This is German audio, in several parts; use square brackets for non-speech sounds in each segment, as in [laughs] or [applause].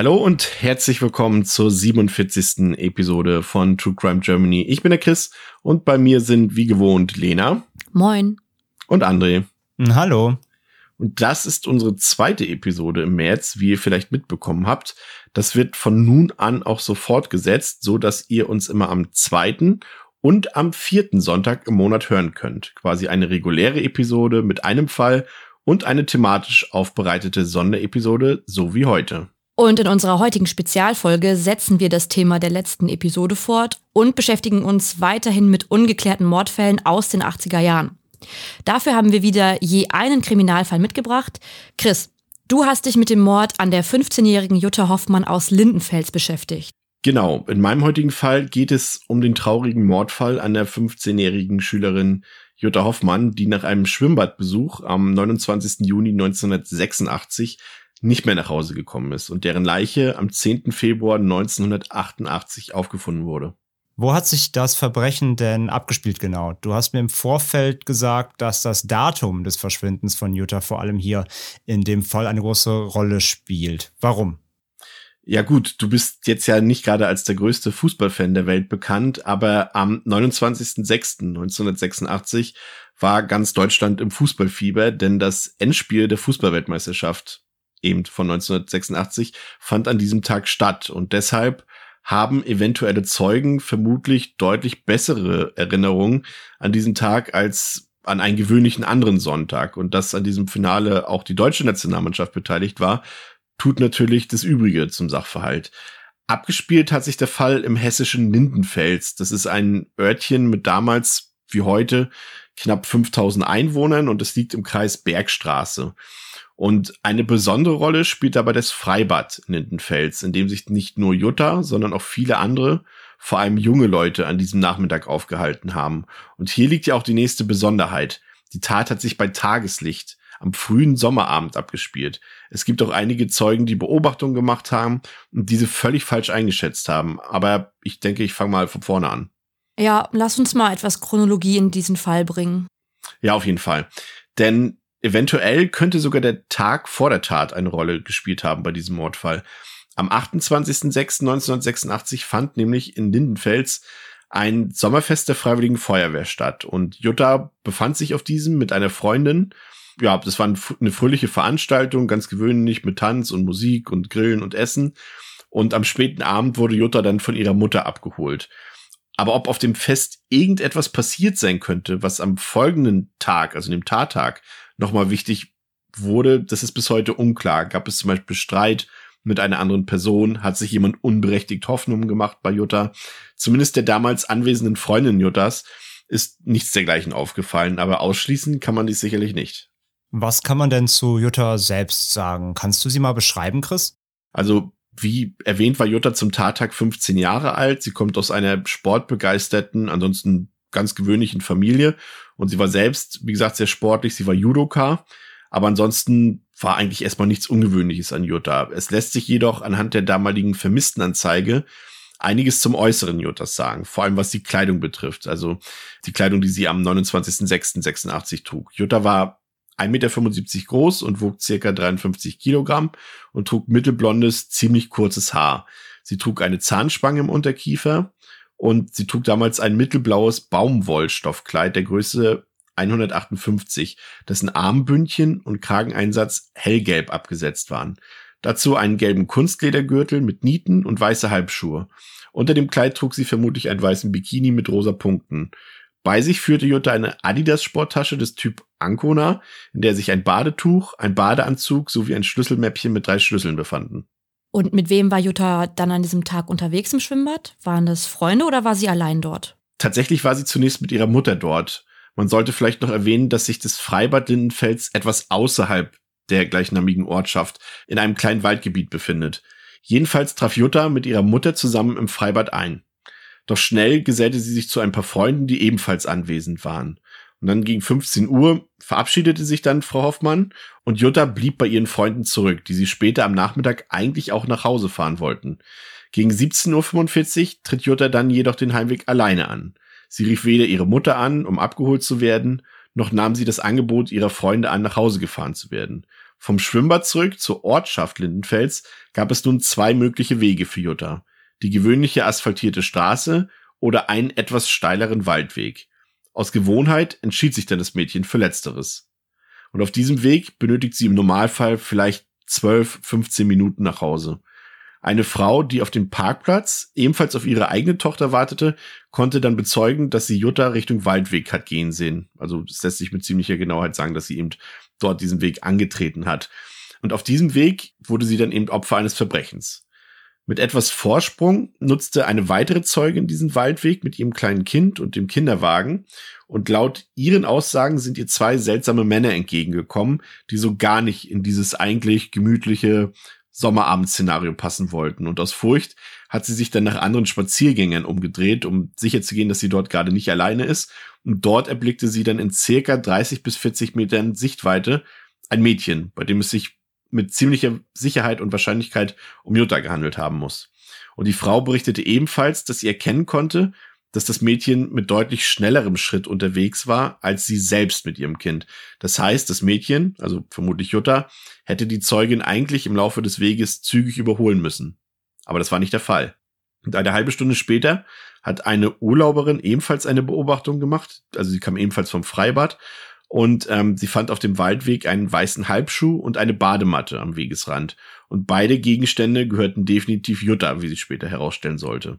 Hallo und herzlich willkommen zur 47. Episode von True Crime Germany. Ich bin der Chris und bei mir sind wie gewohnt Lena. Moin. Und André. Hm, hallo. Und das ist unsere zweite Episode im März, wie ihr vielleicht mitbekommen habt. Das wird von nun an auch so fortgesetzt, so dass ihr uns immer am zweiten und am vierten Sonntag im Monat hören könnt. Quasi eine reguläre Episode mit einem Fall und eine thematisch aufbereitete Sonderepisode, so wie heute. Und in unserer heutigen Spezialfolge setzen wir das Thema der letzten Episode fort und beschäftigen uns weiterhin mit ungeklärten Mordfällen aus den 80er Jahren. Dafür haben wir wieder je einen Kriminalfall mitgebracht. Chris, du hast dich mit dem Mord an der 15-jährigen Jutta Hoffmann aus Lindenfels beschäftigt. Genau, in meinem heutigen Fall geht es um den traurigen Mordfall an der 15-jährigen Schülerin Jutta Hoffmann, die nach einem Schwimmbadbesuch am 29. Juni 1986 nicht mehr nach Hause gekommen ist und deren Leiche am 10. Februar 1988 aufgefunden wurde. Wo hat sich das Verbrechen denn abgespielt genau? Du hast mir im Vorfeld gesagt, dass das Datum des Verschwindens von Jutta vor allem hier in dem Fall eine große Rolle spielt. Warum? Ja gut, du bist jetzt ja nicht gerade als der größte Fußballfan der Welt bekannt, aber am 29.06.1986 war ganz Deutschland im Fußballfieber, denn das Endspiel der Fußballweltmeisterschaft eben von 1986, fand an diesem Tag statt. Und deshalb haben eventuelle Zeugen vermutlich deutlich bessere Erinnerungen an diesen Tag als an einen gewöhnlichen anderen Sonntag. Und dass an diesem Finale auch die deutsche Nationalmannschaft beteiligt war, tut natürlich das Übrige zum Sachverhalt. Abgespielt hat sich der Fall im hessischen Lindenfels. Das ist ein Örtchen mit damals wie heute knapp 5000 Einwohnern und es liegt im Kreis Bergstraße. Und eine besondere Rolle spielt dabei das Freibad in Lindenfels, in dem sich nicht nur Jutta, sondern auch viele andere, vor allem junge Leute an diesem Nachmittag aufgehalten haben. Und hier liegt ja auch die nächste Besonderheit. Die Tat hat sich bei Tageslicht am frühen Sommerabend abgespielt. Es gibt auch einige Zeugen, die Beobachtungen gemacht haben und diese völlig falsch eingeschätzt haben. Aber ich denke, ich fange mal von vorne an. Ja, lass uns mal etwas Chronologie in diesen Fall bringen. Ja, auf jeden Fall. Denn Eventuell könnte sogar der Tag vor der Tat eine Rolle gespielt haben bei diesem Mordfall. Am 28.06.1986 fand nämlich in Lindenfels ein Sommerfest der Freiwilligen Feuerwehr statt und Jutta befand sich auf diesem mit einer Freundin. Ja, das war eine fröhliche Veranstaltung, ganz gewöhnlich mit Tanz und Musik und Grillen und Essen. Und am späten Abend wurde Jutta dann von ihrer Mutter abgeholt. Aber ob auf dem Fest irgendetwas passiert sein könnte, was am folgenden Tag, also dem Tattag, nochmal wichtig wurde, das ist bis heute unklar. Gab es zum Beispiel Streit mit einer anderen Person? Hat sich jemand unberechtigt Hoffnungen gemacht bei Jutta? Zumindest der damals anwesenden Freundin Juttas ist nichts dergleichen aufgefallen, aber ausschließen kann man dies sicherlich nicht. Was kann man denn zu Jutta selbst sagen? Kannst du sie mal beschreiben, Chris? Also, wie erwähnt, war Jutta zum Tattag 15 Jahre alt. Sie kommt aus einer sportbegeisterten, ansonsten ganz gewöhnlichen Familie und sie war selbst, wie gesagt, sehr sportlich. Sie war Judoka. Aber ansonsten war eigentlich erstmal nichts Ungewöhnliches an Jutta. Es lässt sich jedoch anhand der damaligen Vermisstenanzeige einiges zum äußeren Juttas sagen, vor allem was die Kleidung betrifft. Also die Kleidung, die sie am 29.06.86 trug. Jutta war 1,75 Meter groß und wog circa 53 Kilogramm und trug mittelblondes, ziemlich kurzes Haar. Sie trug eine Zahnspange im Unterkiefer und sie trug damals ein mittelblaues Baumwollstoffkleid der Größe 158, dessen Armbündchen und Krageneinsatz hellgelb abgesetzt waren. Dazu einen gelben Kunstledergürtel mit Nieten und weiße Halbschuhe. Unter dem Kleid trug sie vermutlich einen weißen Bikini mit rosa Punkten. Bei sich führte Jutta eine Adidas-Sporttasche des Typ Ancona, in der sich ein Badetuch, ein Badeanzug sowie ein Schlüsselmäppchen mit drei Schlüsseln befanden. Und mit wem war Jutta dann an diesem Tag unterwegs im Schwimmbad? Waren das Freunde oder war sie allein dort? Tatsächlich war sie zunächst mit ihrer Mutter dort. Man sollte vielleicht noch erwähnen, dass sich das Freibad Lindenfels etwas außerhalb der gleichnamigen Ortschaft in einem kleinen Waldgebiet befindet. Jedenfalls traf Jutta mit ihrer Mutter zusammen im Freibad ein. Doch schnell gesellte sie sich zu ein paar Freunden, die ebenfalls anwesend waren. Und dann gegen 15 Uhr verabschiedete sich dann Frau Hoffmann und Jutta blieb bei ihren Freunden zurück, die sie später am Nachmittag eigentlich auch nach Hause fahren wollten. Gegen 17.45 Uhr tritt Jutta dann jedoch den Heimweg alleine an. Sie rief weder ihre Mutter an, um abgeholt zu werden, noch nahm sie das Angebot ihrer Freunde an, nach Hause gefahren zu werden. Vom Schwimmbad zurück zur Ortschaft Lindenfels gab es nun zwei mögliche Wege für Jutta. Die gewöhnliche asphaltierte Straße oder einen etwas steileren Waldweg. Aus Gewohnheit entschied sich dann das Mädchen für Letzteres. Und auf diesem Weg benötigt sie im Normalfall vielleicht 12, 15 Minuten nach Hause. Eine Frau, die auf dem Parkplatz ebenfalls auf ihre eigene Tochter wartete, konnte dann bezeugen, dass sie Jutta Richtung Waldweg hat gehen sehen. Also es lässt sich mit ziemlicher Genauheit sagen, dass sie eben dort diesen Weg angetreten hat. Und auf diesem Weg wurde sie dann eben Opfer eines Verbrechens. Mit etwas Vorsprung nutzte eine weitere Zeugin diesen Waldweg mit ihrem kleinen Kind und dem Kinderwagen. Und laut ihren Aussagen sind ihr zwei seltsame Männer entgegengekommen, die so gar nicht in dieses eigentlich gemütliche Sommerabend-Szenario passen wollten. Und aus Furcht hat sie sich dann nach anderen Spaziergängern umgedreht, um sicherzugehen, dass sie dort gerade nicht alleine ist. Und dort erblickte sie dann in circa 30 bis 40 Metern Sichtweite ein Mädchen, bei dem es sich mit ziemlicher Sicherheit und Wahrscheinlichkeit um Jutta gehandelt haben muss. Und die Frau berichtete ebenfalls, dass sie erkennen konnte, dass das Mädchen mit deutlich schnellerem Schritt unterwegs war als sie selbst mit ihrem Kind. Das heißt, das Mädchen, also vermutlich Jutta, hätte die Zeugin eigentlich im Laufe des Weges zügig überholen müssen. Aber das war nicht der Fall. Und eine halbe Stunde später hat eine Urlauberin ebenfalls eine Beobachtung gemacht. Also sie kam ebenfalls vom Freibad und ähm, sie fand auf dem Waldweg einen weißen Halbschuh und eine Badematte am Wegesrand. Und beide Gegenstände gehörten definitiv Jutta, wie sie später herausstellen sollte.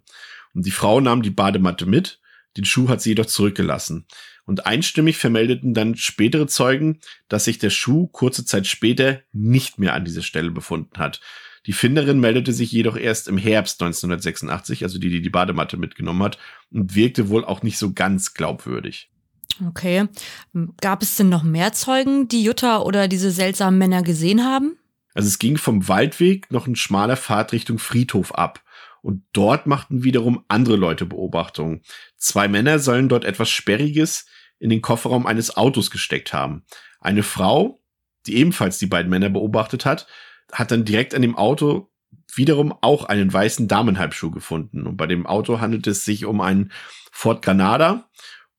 Und die Frau nahm die Badematte mit, den Schuh hat sie jedoch zurückgelassen. Und einstimmig vermeldeten dann spätere Zeugen, dass sich der Schuh kurze Zeit später nicht mehr an dieser Stelle befunden hat. Die Finderin meldete sich jedoch erst im Herbst 1986, also die, die die Badematte mitgenommen hat, und wirkte wohl auch nicht so ganz glaubwürdig. Okay. Gab es denn noch mehr Zeugen, die Jutta oder diese seltsamen Männer gesehen haben? Also es ging vom Waldweg noch ein schmaler Pfad Richtung Friedhof ab. Und dort machten wiederum andere Leute Beobachtungen. Zwei Männer sollen dort etwas Sperriges in den Kofferraum eines Autos gesteckt haben. Eine Frau, die ebenfalls die beiden Männer beobachtet hat, hat dann direkt an dem Auto wiederum auch einen weißen Damenhalbschuh gefunden. Und bei dem Auto handelt es sich um einen Ford Granada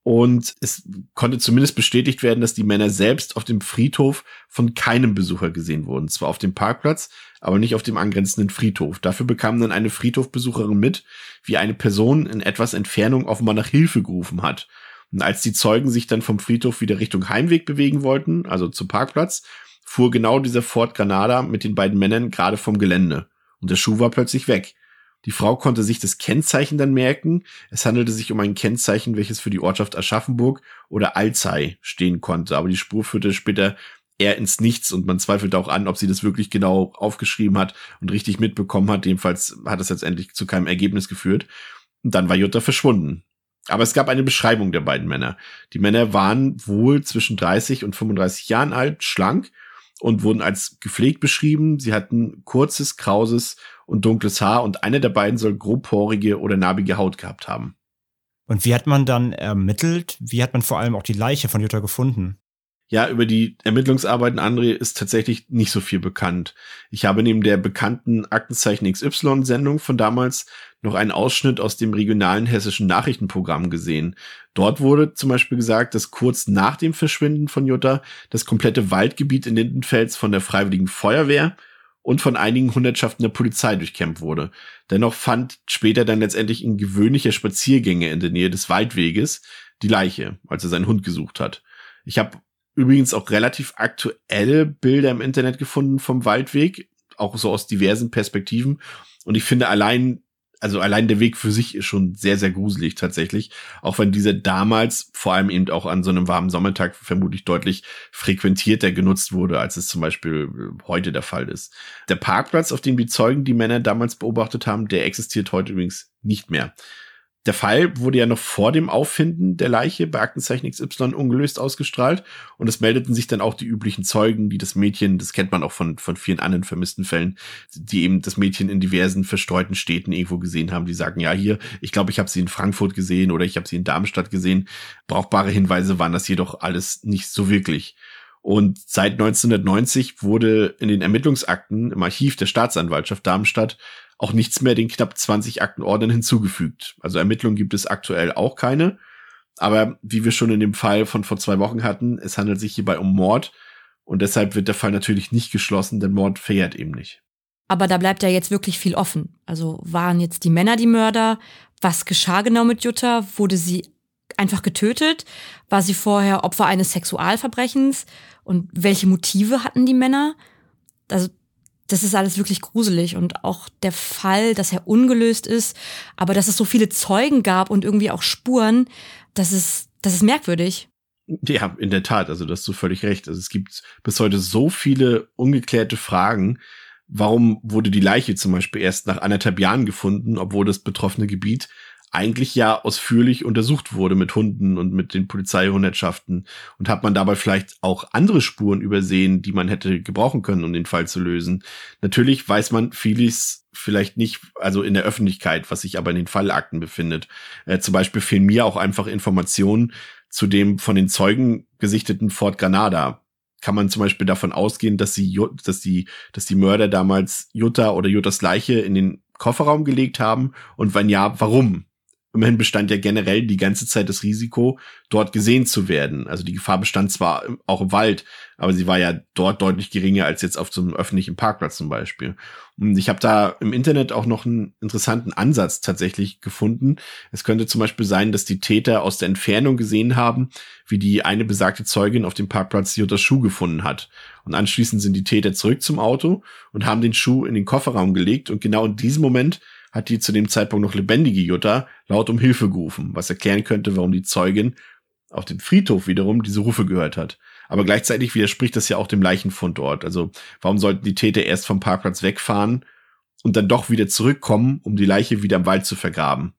und es konnte zumindest bestätigt werden, dass die Männer selbst auf dem Friedhof von keinem Besucher gesehen wurden. Zwar auf dem Parkplatz, aber nicht auf dem angrenzenden Friedhof. Dafür bekam dann eine Friedhofbesucherin mit, wie eine Person in etwas Entfernung offenbar nach Hilfe gerufen hat. Und als die Zeugen sich dann vom Friedhof wieder Richtung Heimweg bewegen wollten, also zum Parkplatz, fuhr genau dieser Ford Granada mit den beiden Männern gerade vom Gelände. Und der Schuh war plötzlich weg. Die Frau konnte sich das Kennzeichen dann merken. Es handelte sich um ein Kennzeichen, welches für die Ortschaft Aschaffenburg oder Alzey stehen konnte. Aber die Spur führte später eher ins Nichts und man zweifelte auch an, ob sie das wirklich genau aufgeschrieben hat und richtig mitbekommen hat. Jedenfalls hat es letztendlich zu keinem Ergebnis geführt. Und dann war Jutta verschwunden. Aber es gab eine Beschreibung der beiden Männer. Die Männer waren wohl zwischen 30 und 35 Jahren alt, schlank und wurden als gepflegt beschrieben. Sie hatten kurzes, krauses und dunkles Haar und einer der beiden soll grobporige oder narbige Haut gehabt haben. Und wie hat man dann ermittelt? Wie hat man vor allem auch die Leiche von Jutta gefunden? Ja, über die Ermittlungsarbeiten André ist tatsächlich nicht so viel bekannt. Ich habe neben der bekannten Aktenzeichen XY-Sendung von damals noch einen Ausschnitt aus dem regionalen hessischen Nachrichtenprogramm gesehen. Dort wurde zum Beispiel gesagt, dass kurz nach dem Verschwinden von Jutta das komplette Waldgebiet in Lindenfels von der Freiwilligen Feuerwehr und von einigen Hundertschaften der Polizei durchkämmt wurde. Dennoch fand später dann letztendlich ein gewöhnlicher Spaziergänger in der Nähe des Waldweges die Leiche, als er seinen Hund gesucht hat. Ich habe übrigens auch relativ aktuelle Bilder im Internet gefunden vom Waldweg, auch so aus diversen Perspektiven. Und ich finde allein, also allein der Weg für sich ist schon sehr, sehr gruselig tatsächlich. Auch wenn dieser damals, vor allem eben auch an so einem warmen Sommertag, vermutlich deutlich frequentierter genutzt wurde, als es zum Beispiel äh, heute der Fall ist. Der Parkplatz, auf dem die Zeugen die Männer damals beobachtet haben, der existiert heute übrigens nicht mehr. Der Fall wurde ja noch vor dem Auffinden der Leiche bei Aktenzeichen XY ungelöst ausgestrahlt und es meldeten sich dann auch die üblichen Zeugen, die das Mädchen, das kennt man auch von, von vielen anderen vermissten Fällen, die eben das Mädchen in diversen verstreuten Städten irgendwo gesehen haben, die sagen, ja hier, ich glaube, ich habe sie in Frankfurt gesehen oder ich habe sie in Darmstadt gesehen. Brauchbare Hinweise waren das jedoch alles nicht so wirklich. Und seit 1990 wurde in den Ermittlungsakten im Archiv der Staatsanwaltschaft Darmstadt auch nichts mehr den knapp 20 Aktenordnern hinzugefügt. Also Ermittlungen gibt es aktuell auch keine. Aber wie wir schon in dem Fall von vor zwei Wochen hatten, es handelt sich hierbei um Mord und deshalb wird der Fall natürlich nicht geschlossen, denn Mord verjährt eben nicht. Aber da bleibt ja jetzt wirklich viel offen. Also waren jetzt die Männer die Mörder? Was geschah genau mit Jutta? Wurde sie einfach getötet? War sie vorher Opfer eines Sexualverbrechens? Und welche Motive hatten die Männer? Also das ist alles wirklich gruselig und auch der Fall, dass er ungelöst ist, aber dass es so viele Zeugen gab und irgendwie auch Spuren, das ist, das ist merkwürdig. Ja, in der Tat, also das hast du völlig recht. Also es gibt bis heute so viele ungeklärte Fragen. Warum wurde die Leiche zum Beispiel erst nach anderthalb Jahren gefunden, obwohl das betroffene Gebiet eigentlich ja ausführlich untersucht wurde mit Hunden und mit den Polizeihundertschaften und hat man dabei vielleicht auch andere Spuren übersehen, die man hätte gebrauchen können, um den Fall zu lösen. Natürlich weiß man vieles vielleicht nicht, also in der Öffentlichkeit, was sich aber in den Fallakten befindet. Äh, zum Beispiel fehlen mir auch einfach Informationen zu dem von den Zeugen gesichteten Fort Granada. Kann man zum Beispiel davon ausgehen, dass sie, dass die, dass die Mörder damals Jutta oder Juttas Leiche in den Kofferraum gelegt haben? Und wenn ja, warum? Immerhin bestand ja generell die ganze Zeit das Risiko, dort gesehen zu werden. Also die Gefahr bestand zwar auch im Wald, aber sie war ja dort deutlich geringer als jetzt auf so einem öffentlichen Parkplatz zum Beispiel. Und ich habe da im Internet auch noch einen interessanten Ansatz tatsächlich gefunden. Es könnte zum Beispiel sein, dass die Täter aus der Entfernung gesehen haben, wie die eine besagte Zeugin auf dem Parkplatz Juttas Schuh gefunden hat. Und anschließend sind die Täter zurück zum Auto und haben den Schuh in den Kofferraum gelegt. Und genau in diesem Moment hat die zu dem Zeitpunkt noch lebendige Jutta laut um Hilfe gerufen, was erklären könnte, warum die Zeugin auf dem Friedhof wiederum diese Rufe gehört hat. Aber gleichzeitig widerspricht das ja auch dem Leichenfund dort. Also warum sollten die Täter erst vom Parkplatz wegfahren und dann doch wieder zurückkommen, um die Leiche wieder im Wald zu vergraben?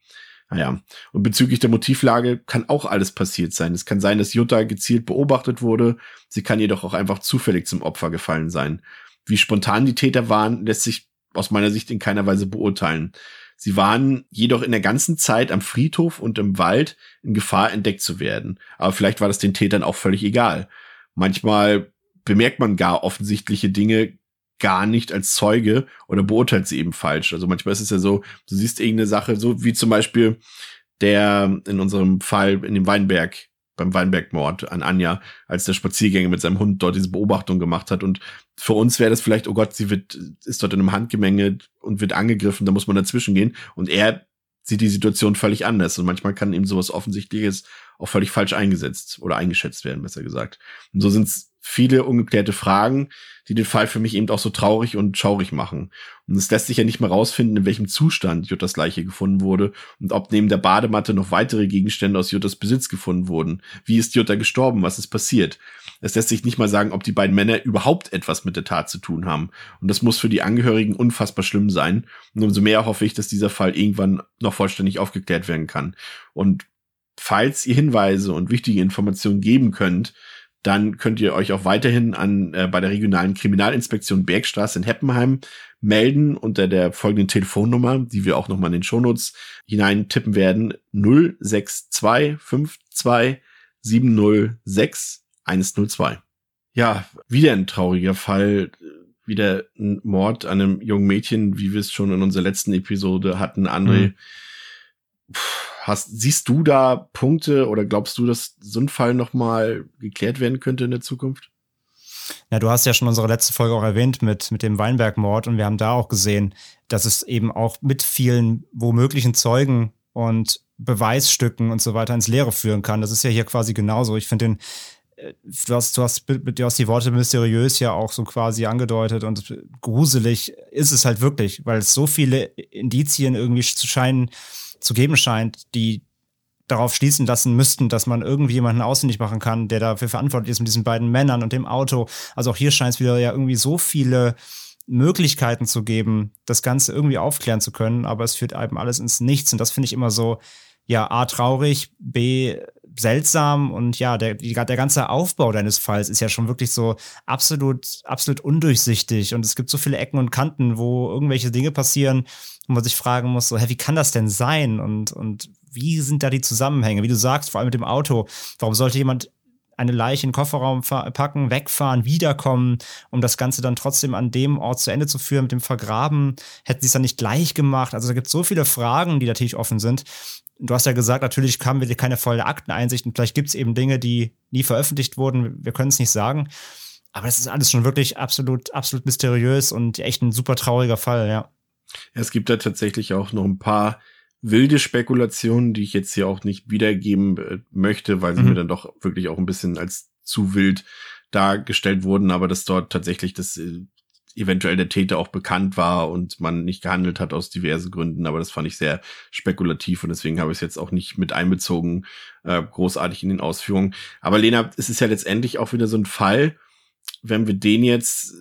Naja, und bezüglich der Motivlage kann auch alles passiert sein. Es kann sein, dass Jutta gezielt beobachtet wurde. Sie kann jedoch auch einfach zufällig zum Opfer gefallen sein. Wie spontan die Täter waren, lässt sich aus meiner Sicht in keiner Weise beurteilen. Sie waren jedoch in der ganzen Zeit am Friedhof und im Wald in Gefahr entdeckt zu werden. Aber vielleicht war das den Tätern auch völlig egal. Manchmal bemerkt man gar offensichtliche Dinge gar nicht als Zeuge oder beurteilt sie eben falsch. Also manchmal ist es ja so, du siehst irgendeine Sache, so wie zum Beispiel der in unserem Fall in dem Weinberg beim Weinbergmord an Anja, als der Spaziergänger mit seinem Hund dort diese Beobachtung gemacht hat. Und für uns wäre das vielleicht, oh Gott, sie wird, ist dort in einem Handgemenge und wird angegriffen, da muss man dazwischen gehen. Und er sieht die Situation völlig anders. Und manchmal kann eben sowas Offensichtliches auch völlig falsch eingesetzt oder eingeschätzt werden, besser gesagt. Und so sind es viele ungeklärte Fragen, die den Fall für mich eben auch so traurig und schaurig machen. Und es lässt sich ja nicht mehr rausfinden, in welchem Zustand Juttas Leiche gefunden wurde und ob neben der Badematte noch weitere Gegenstände aus Juttas Besitz gefunden wurden. Wie ist Jutta gestorben? Was ist passiert? Es lässt sich nicht mal sagen, ob die beiden Männer überhaupt etwas mit der Tat zu tun haben. Und das muss für die Angehörigen unfassbar schlimm sein. Und umso mehr hoffe ich, dass dieser Fall irgendwann noch vollständig aufgeklärt werden kann. Und falls ihr Hinweise und wichtige Informationen geben könnt, dann könnt ihr euch auch weiterhin an äh, bei der regionalen Kriminalinspektion Bergstraße in Heppenheim melden unter der folgenden Telefonnummer, die wir auch nochmal in den Shownotes hineintippen werden. 06252 Ja, wieder ein trauriger Fall. Wieder ein Mord an einem jungen Mädchen, wie wir es schon in unserer letzten Episode hatten. André, mhm. Hast, siehst du da Punkte oder glaubst du, dass so ein Fall nochmal geklärt werden könnte in der Zukunft? Ja, du hast ja schon unsere letzte Folge auch erwähnt mit, mit dem Weinberg-Mord und wir haben da auch gesehen, dass es eben auch mit vielen womöglichen Zeugen und Beweisstücken und so weiter ins Leere führen kann. Das ist ja hier quasi genauso. Ich finde den, äh, du hast, du hast, du hast die Worte mysteriös ja auch so quasi angedeutet und gruselig ist es halt wirklich, weil es so viele Indizien irgendwie zu scheinen, zu geben scheint, die darauf schließen lassen müssten, dass man irgendwie jemanden ausfindig machen kann, der dafür verantwortlich ist mit diesen beiden Männern und dem Auto. Also auch hier scheint es wieder ja irgendwie so viele Möglichkeiten zu geben, das Ganze irgendwie aufklären zu können, aber es führt eben alles ins Nichts und das finde ich immer so ja A traurig, B seltsam und ja, der, der ganze Aufbau deines Falls ist ja schon wirklich so absolut, absolut undurchsichtig und es gibt so viele Ecken und Kanten, wo irgendwelche Dinge passieren, wo man sich fragen muss, so, hä, wie kann das denn sein und, und wie sind da die Zusammenhänge? Wie du sagst, vor allem mit dem Auto, warum sollte jemand eine Leiche in den Kofferraum packen, wegfahren, wiederkommen, um das Ganze dann trotzdem an dem Ort zu Ende zu führen mit dem Vergraben? Hätten sie es dann nicht gleich gemacht? Also da gibt es so viele Fragen, die natürlich offen sind. Du hast ja gesagt, natürlich haben wir keine volle Akteneinsicht und vielleicht gibt es eben Dinge, die nie veröffentlicht wurden. Wir können es nicht sagen. Aber das ist alles schon wirklich absolut, absolut mysteriös und echt ein super trauriger Fall, ja. Es gibt da tatsächlich auch noch ein paar wilde Spekulationen, die ich jetzt hier auch nicht wiedergeben äh, möchte, weil sie mhm. mir dann doch wirklich auch ein bisschen als zu wild dargestellt wurden, aber dass dort tatsächlich das äh, eventuell der Täter auch bekannt war und man nicht gehandelt hat aus diversen Gründen, aber das fand ich sehr spekulativ und deswegen habe ich es jetzt auch nicht mit einbezogen, äh, großartig in den Ausführungen. Aber Lena, es ist ja letztendlich auch wieder so ein Fall, wenn wir den jetzt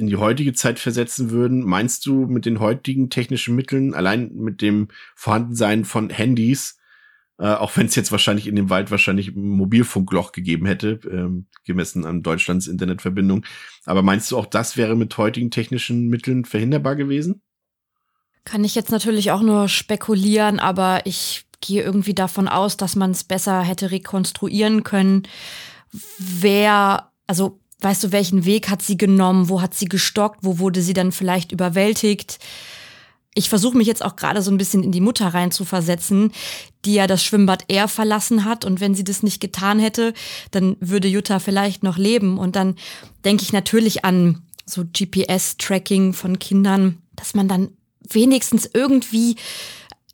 in die heutige Zeit versetzen würden, meinst du mit den heutigen technischen Mitteln, allein mit dem Vorhandensein von Handys, äh, auch wenn es jetzt wahrscheinlich in dem Wald wahrscheinlich ein Mobilfunkloch gegeben hätte, ähm, gemessen an Deutschlands Internetverbindung, aber meinst du auch das wäre mit heutigen technischen Mitteln verhinderbar gewesen? Kann ich jetzt natürlich auch nur spekulieren, aber ich gehe irgendwie davon aus, dass man es besser hätte rekonstruieren können, wer, also Weißt du, welchen Weg hat sie genommen? Wo hat sie gestockt? Wo wurde sie dann vielleicht überwältigt? Ich versuche mich jetzt auch gerade so ein bisschen in die Mutter rein zu versetzen, die ja das Schwimmbad eher verlassen hat. Und wenn sie das nicht getan hätte, dann würde Jutta vielleicht noch leben. Und dann denke ich natürlich an so GPS-Tracking von Kindern, dass man dann wenigstens irgendwie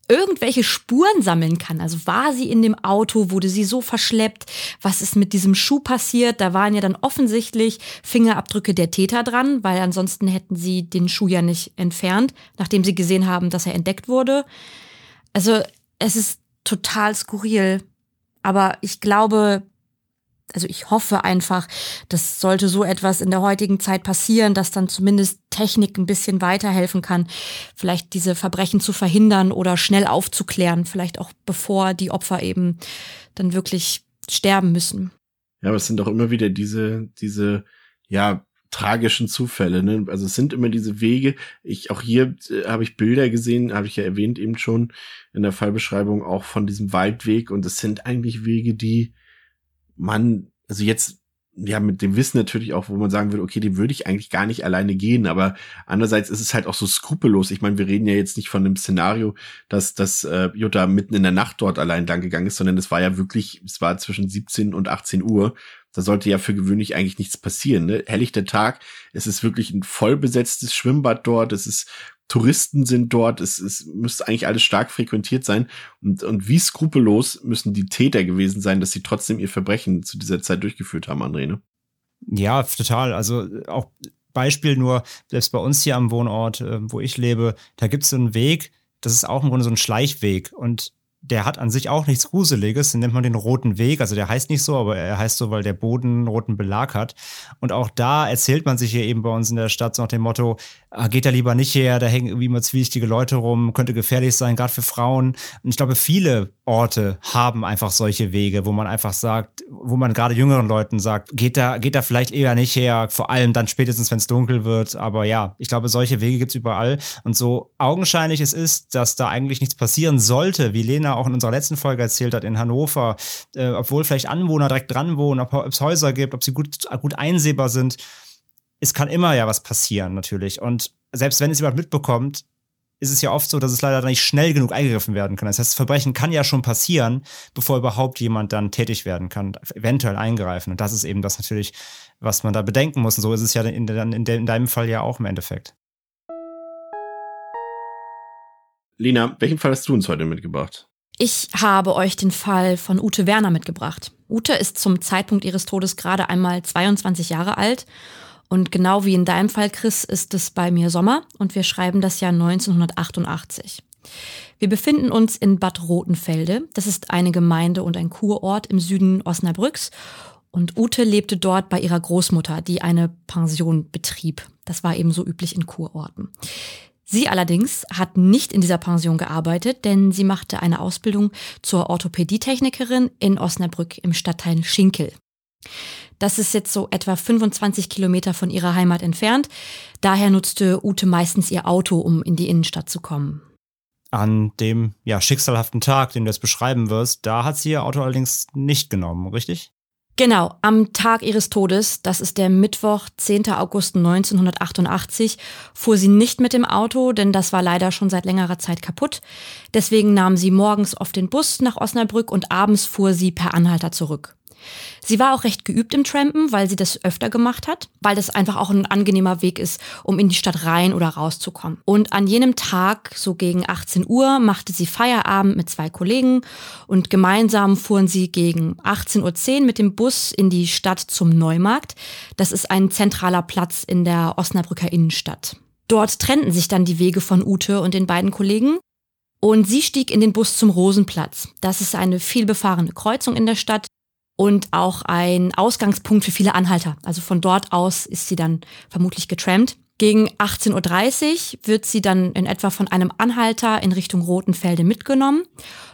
irgendwelche Spuren sammeln kann. Also war sie in dem Auto, wurde sie so verschleppt, was ist mit diesem Schuh passiert? Da waren ja dann offensichtlich Fingerabdrücke der Täter dran, weil ansonsten hätten sie den Schuh ja nicht entfernt, nachdem sie gesehen haben, dass er entdeckt wurde. Also es ist total skurril. Aber ich glaube, also ich hoffe einfach, dass sollte so etwas in der heutigen Zeit passieren, dass dann zumindest Technik ein bisschen weiterhelfen kann, vielleicht diese Verbrechen zu verhindern oder schnell aufzuklären, vielleicht auch bevor die Opfer eben dann wirklich sterben müssen. Ja, aber es sind doch immer wieder diese, diese, ja, tragischen Zufälle. Ne? Also es sind immer diese Wege. Ich auch hier äh, habe ich Bilder gesehen, habe ich ja erwähnt eben schon in der Fallbeschreibung auch von diesem Waldweg und es sind eigentlich Wege, die man, also jetzt, ja, mit dem Wissen natürlich auch, wo man sagen würde, okay, den würde ich eigentlich gar nicht alleine gehen, aber andererseits ist es halt auch so skrupellos. Ich meine, wir reden ja jetzt nicht von dem Szenario, dass, dass äh, Jutta mitten in der Nacht dort allein lang gegangen ist, sondern es war ja wirklich, es war zwischen 17 und 18 Uhr. Da sollte ja für gewöhnlich eigentlich nichts passieren. Ne? Helllichter Tag, es ist wirklich ein vollbesetztes Schwimmbad dort, es ist Touristen sind dort, es, es müsste eigentlich alles stark frequentiert sein. Und, und wie skrupellos müssen die Täter gewesen sein, dass sie trotzdem ihr Verbrechen zu dieser Zeit durchgeführt haben, André, ne? Ja, total. Also auch Beispiel nur, selbst bei uns hier am Wohnort, äh, wo ich lebe, da gibt es so einen Weg, das ist auch im Grunde so ein Schleichweg. Und der hat an sich auch nichts Gruseliges, den nennt man den roten Weg. Also der heißt nicht so, aber er heißt so, weil der Boden roten Belag hat. Und auch da erzählt man sich hier eben bei uns in der Stadt so nach dem Motto, ah, geht da lieber nicht her, da hängen irgendwie immer zwielichtige Leute rum, könnte gefährlich sein, gerade für Frauen. Und ich glaube, viele Orte haben einfach solche Wege, wo man einfach sagt, wo man gerade jüngeren Leuten sagt, geht da, geht da vielleicht eher nicht her, vor allem dann spätestens, wenn es dunkel wird. Aber ja, ich glaube, solche Wege gibt's überall. Und so augenscheinlich es ist, dass da eigentlich nichts passieren sollte, wie Lena auch in unserer letzten Folge erzählt hat, in Hannover, äh, obwohl vielleicht Anwohner direkt dran wohnen, ob es Häuser gibt, ob sie gut, gut einsehbar sind. Es kann immer ja was passieren, natürlich. Und selbst wenn es jemand mitbekommt, ist es ja oft so, dass es leider nicht schnell genug eingegriffen werden kann. Das heißt, das Verbrechen kann ja schon passieren, bevor überhaupt jemand dann tätig werden kann, eventuell eingreifen. Und das ist eben das natürlich, was man da bedenken muss. Und so ist es ja in, in, in, in deinem Fall ja auch im Endeffekt. Lina, welchen Fall hast du uns heute mitgebracht? Ich habe euch den Fall von Ute Werner mitgebracht. Ute ist zum Zeitpunkt ihres Todes gerade einmal 22 Jahre alt. Und genau wie in deinem Fall, Chris, ist es bei mir Sommer und wir schreiben das Jahr 1988. Wir befinden uns in Bad Rotenfelde. Das ist eine Gemeinde und ein Kurort im Süden Osnabrücks. Und Ute lebte dort bei ihrer Großmutter, die eine Pension betrieb. Das war eben so üblich in Kurorten. Sie allerdings hat nicht in dieser Pension gearbeitet, denn sie machte eine Ausbildung zur Orthopädietechnikerin in Osnabrück im Stadtteil Schinkel. Das ist jetzt so etwa 25 Kilometer von ihrer Heimat entfernt. Daher nutzte Ute meistens ihr Auto, um in die Innenstadt zu kommen. An dem ja, schicksalhaften Tag, den du jetzt beschreiben wirst, da hat sie ihr Auto allerdings nicht genommen, richtig? Genau, am Tag ihres Todes, das ist der Mittwoch, 10. August 1988, fuhr sie nicht mit dem Auto, denn das war leider schon seit längerer Zeit kaputt. Deswegen nahm sie morgens oft den Bus nach Osnabrück und abends fuhr sie per Anhalter zurück. Sie war auch recht geübt im Trampen, weil sie das öfter gemacht hat, weil das einfach auch ein angenehmer Weg ist, um in die Stadt rein oder rauszukommen. Und an jenem Tag, so gegen 18 Uhr, machte sie Feierabend mit zwei Kollegen und gemeinsam fuhren sie gegen 18.10 Uhr mit dem Bus in die Stadt zum Neumarkt. Das ist ein zentraler Platz in der Osnabrücker Innenstadt. Dort trennten sich dann die Wege von Ute und den beiden Kollegen. Und sie stieg in den Bus zum Rosenplatz. Das ist eine vielbefahrene Kreuzung in der Stadt und auch ein Ausgangspunkt für viele Anhalter. Also von dort aus ist sie dann vermutlich getrampt. Gegen 18.30 Uhr wird sie dann in etwa von einem Anhalter in Richtung Rotenfelde mitgenommen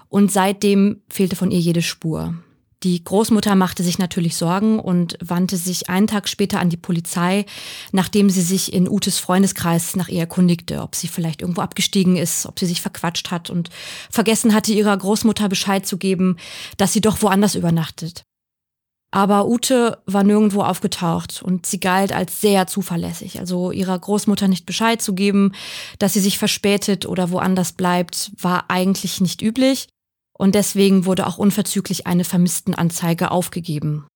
und seitdem fehlte von ihr jede Spur. Die Großmutter machte sich natürlich Sorgen und wandte sich einen Tag später an die Polizei, nachdem sie sich in Utes Freundeskreis nach ihr erkundigte, ob sie vielleicht irgendwo abgestiegen ist, ob sie sich verquatscht hat und vergessen hatte, ihrer Großmutter Bescheid zu geben, dass sie doch woanders übernachtet. Aber Ute war nirgendwo aufgetaucht und sie galt als sehr zuverlässig. Also ihrer Großmutter nicht Bescheid zu geben, dass sie sich verspätet oder woanders bleibt, war eigentlich nicht üblich. Und deswegen wurde auch unverzüglich eine Vermisstenanzeige aufgegeben.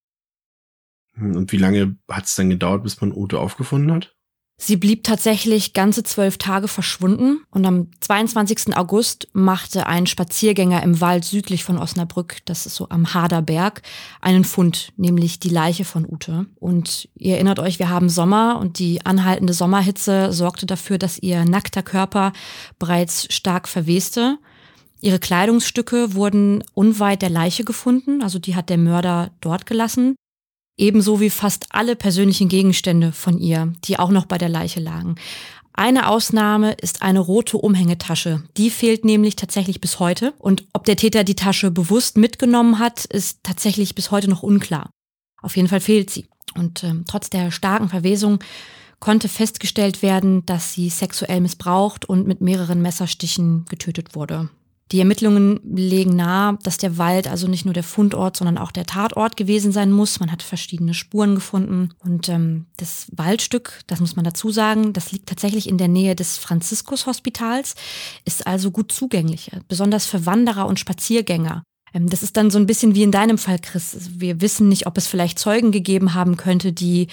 Und wie lange hat es dann gedauert, bis man Ute aufgefunden hat? Sie blieb tatsächlich ganze zwölf Tage verschwunden und am 22. August machte ein Spaziergänger im Wald südlich von Osnabrück, das ist so am Haderberg, einen Fund, nämlich die Leiche von Ute. Und ihr erinnert euch, wir haben Sommer und die anhaltende Sommerhitze sorgte dafür, dass ihr nackter Körper bereits stark verweste. Ihre Kleidungsstücke wurden unweit der Leiche gefunden, also die hat der Mörder dort gelassen ebenso wie fast alle persönlichen Gegenstände von ihr, die auch noch bei der Leiche lagen. Eine Ausnahme ist eine rote Umhängetasche. Die fehlt nämlich tatsächlich bis heute. Und ob der Täter die Tasche bewusst mitgenommen hat, ist tatsächlich bis heute noch unklar. Auf jeden Fall fehlt sie. Und ähm, trotz der starken Verwesung konnte festgestellt werden, dass sie sexuell missbraucht und mit mehreren Messerstichen getötet wurde. Die Ermittlungen legen nahe, dass der Wald also nicht nur der Fundort, sondern auch der Tatort gewesen sein muss. Man hat verschiedene Spuren gefunden. Und ähm, das Waldstück, das muss man dazu sagen, das liegt tatsächlich in der Nähe des Franziskus-Hospitals, ist also gut zugänglich, besonders für Wanderer und Spaziergänger. Ähm, das ist dann so ein bisschen wie in deinem Fall, Chris. Wir wissen nicht, ob es vielleicht Zeugen gegeben haben könnte, die